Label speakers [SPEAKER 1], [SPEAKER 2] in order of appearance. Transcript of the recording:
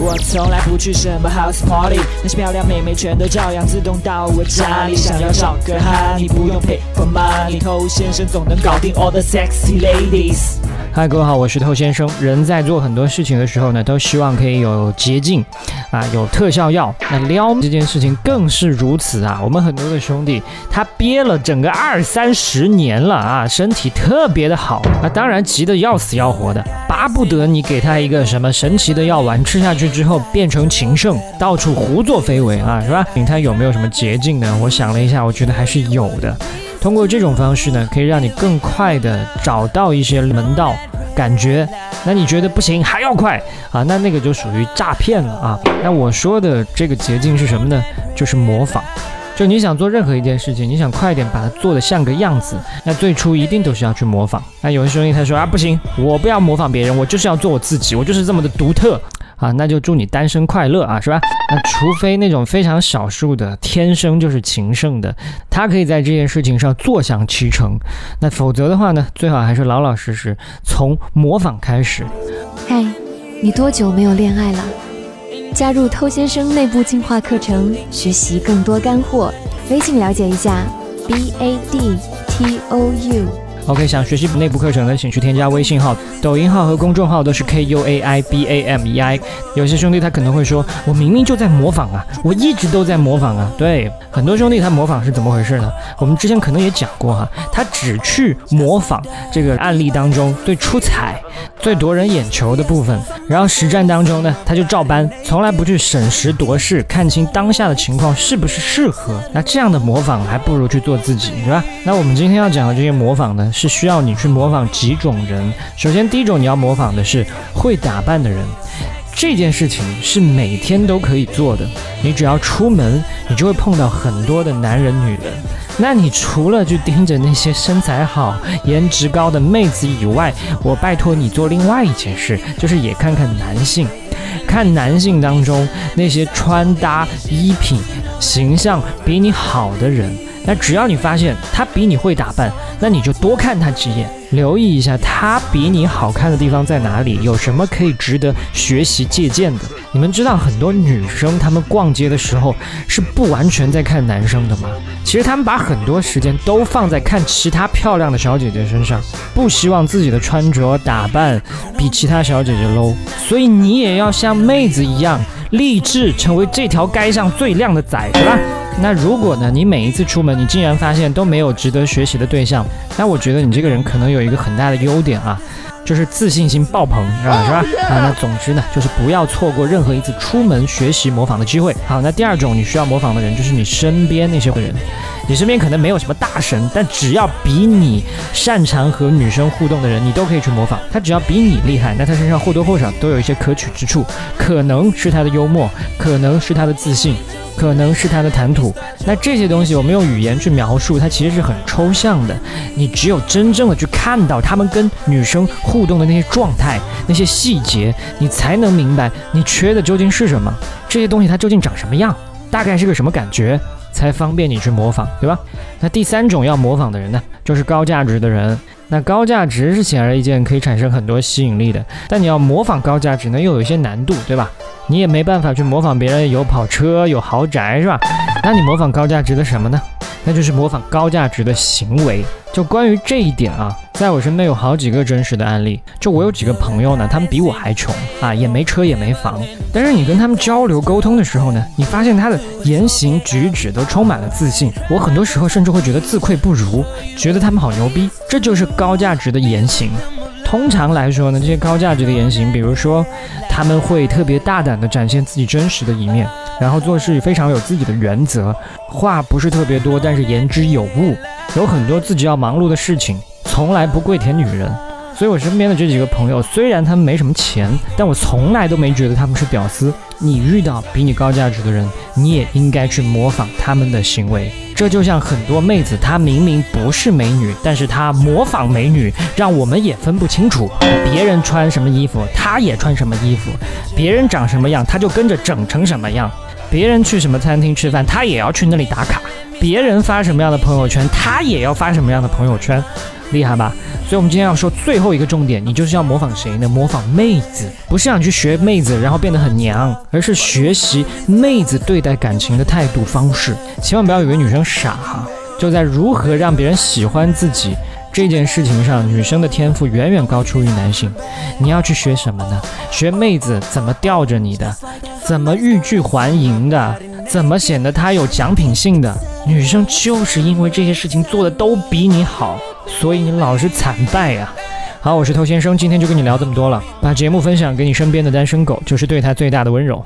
[SPEAKER 1] 我从来不去什么 house party，那些漂亮美眉全都照样自动到我家里。想要找个哈，你不用 pay for money，偷先生总能搞定 all the sexy ladies。
[SPEAKER 2] 嗨，各位好，我是透先生。人在做很多事情的时候呢，都希望可以有捷径，啊，有特效药。那撩这件事情更是如此啊。我们很多的兄弟，他憋了整个二三十年了啊，身体特别的好，那当然急得要死要活的，巴不得你给他一个什么神奇的药丸，吃下去之后变成情圣，到处胡作非为啊，是吧？你他有没有什么捷径呢？我想了一下，我觉得还是有的。通过这种方式呢，可以让你更快的找到一些门道，感觉，那你觉得不行还要快啊？那那个就属于诈骗了啊！那我说的这个捷径是什么呢？就是模仿。就你想做任何一件事情，你想快点把它做得像个样子，那最初一定都是要去模仿。那有些兄弟他说啊，不行，我不要模仿别人，我就是要做我自己，我就是这么的独特。啊，那就祝你单身快乐啊，是吧？那除非那种非常少数的天生就是情圣的，他可以在这件事情上坐享其成。那否则的话呢，最好还是老老实实从模仿开始。
[SPEAKER 3] 嗨，你多久没有恋爱了？加入偷先生内部进化课程，学习更多干货。微信了解一下，b a d t o u。
[SPEAKER 2] OK，想学习内部课程的，请去添加微信号、抖音号和公众号，都是 K U A I B A M E I。有些兄弟他可能会说，我明明就在模仿啊，我一直都在模仿啊。对，很多兄弟他模仿是怎么回事呢？我们之前可能也讲过哈，他只去模仿这个案例当中最出彩、最夺人眼球的部分，然后实战当中呢，他就照搬，从来不去审时度势，看清当下的情况是不是适合。那这样的模仿还不如去做自己，是吧？那我们今天要讲的这些模仿呢？是需要你去模仿几种人。首先，第一种你要模仿的是会打扮的人。这件事情是每天都可以做的。你只要出门，你就会碰到很多的男人、女人。那你除了去盯着那些身材好、颜值高的妹子以外，我拜托你做另外一件事，就是也看看男性，看男性当中那些穿搭、衣品、形象比你好的人。那只要你发现他比你会打扮，那你就多看他几眼，留意一下他比你好看的地方在哪里，有什么可以值得学习借鉴的。你们知道很多女生她们逛街的时候是不完全在看男生的吗？其实她们把很多时间都放在看其他漂亮的小姐姐身上，不希望自己的穿着打扮比其他小姐姐 low。所以你也要像妹子一样，立志成为这条街上最靓的仔，是吧？那如果呢？你每一次出门，你竟然发现都没有值得学习的对象，那我觉得你这个人可能有一个很大的优点啊，就是自信心爆棚，是吧？是吧？啊，那总之呢，就是不要错过任何一次出门学习模仿的机会。好，那第二种你需要模仿的人，就是你身边那些人。你身边可能没有什么大神，但只要比你擅长和女生互动的人，你都可以去模仿。他只要比你厉害，那他身上或多或少都有一些可取之处，可能是他的幽默，可能是他的自信。可能是他的谈吐，那这些东西我们用语言去描述，它其实是很抽象的。你只有真正的去看到他们跟女生互动的那些状态、那些细节，你才能明白你缺的究竟是什么。这些东西它究竟长什么样，大概是个什么感觉，才方便你去模仿，对吧？那第三种要模仿的人呢，就是高价值的人。那高价值是显而易见可以产生很多吸引力的，但你要模仿高价值呢，又有一些难度，对吧？你也没办法去模仿别人有跑车有豪宅，是吧？那你模仿高价值的什么呢？那就是模仿高价值的行为。就关于这一点啊，在我身边有好几个真实的案例。就我有几个朋友呢，他们比我还穷啊，也没车也没房。但是你跟他们交流沟通的时候呢，你发现他的言行举止都充满了自信。我很多时候甚至会觉得自愧不如，觉得他们好牛逼。这就是高价值的言行。通常来说呢，这些高价值的言行，比如说，他们会特别大胆地展现自己真实的一面，然后做事非常有自己的原则，话不是特别多，但是言之有物，有很多自己要忙碌的事情，从来不跪舔女人。所以我身边的这几个朋友，虽然他们没什么钱，但我从来都没觉得他们是屌丝。你遇到比你高价值的人，你也应该去模仿他们的行为。这就像很多妹子，她明明不是美女，但是她模仿美女，让我们也分不清楚。别人穿什么衣服，她也穿什么衣服；别人长什么样，她就跟着整成什么样；别人去什么餐厅吃饭，她也要去那里打卡；别人发什么样的朋友圈，她也要发什么样的朋友圈。厉害吧？所以，我们今天要说最后一个重点，你就是要模仿谁呢？模仿妹子，不是让你去学妹子，然后变得很娘，而是学习妹子对待感情的态度方式。千万不要以为女生傻哈，就在如何让别人喜欢自己这件事情上，女生的天赋远远高出于男性。你要去学什么呢？学妹子怎么吊着你的，怎么欲拒还迎的，怎么显得她有奖品性的。女生就是因为这些事情做的都比你好。所以你老是惨败呀！好，我是偷先生，今天就跟你聊这么多了。把节目分享给你身边的单身狗，就是对他最大的温柔。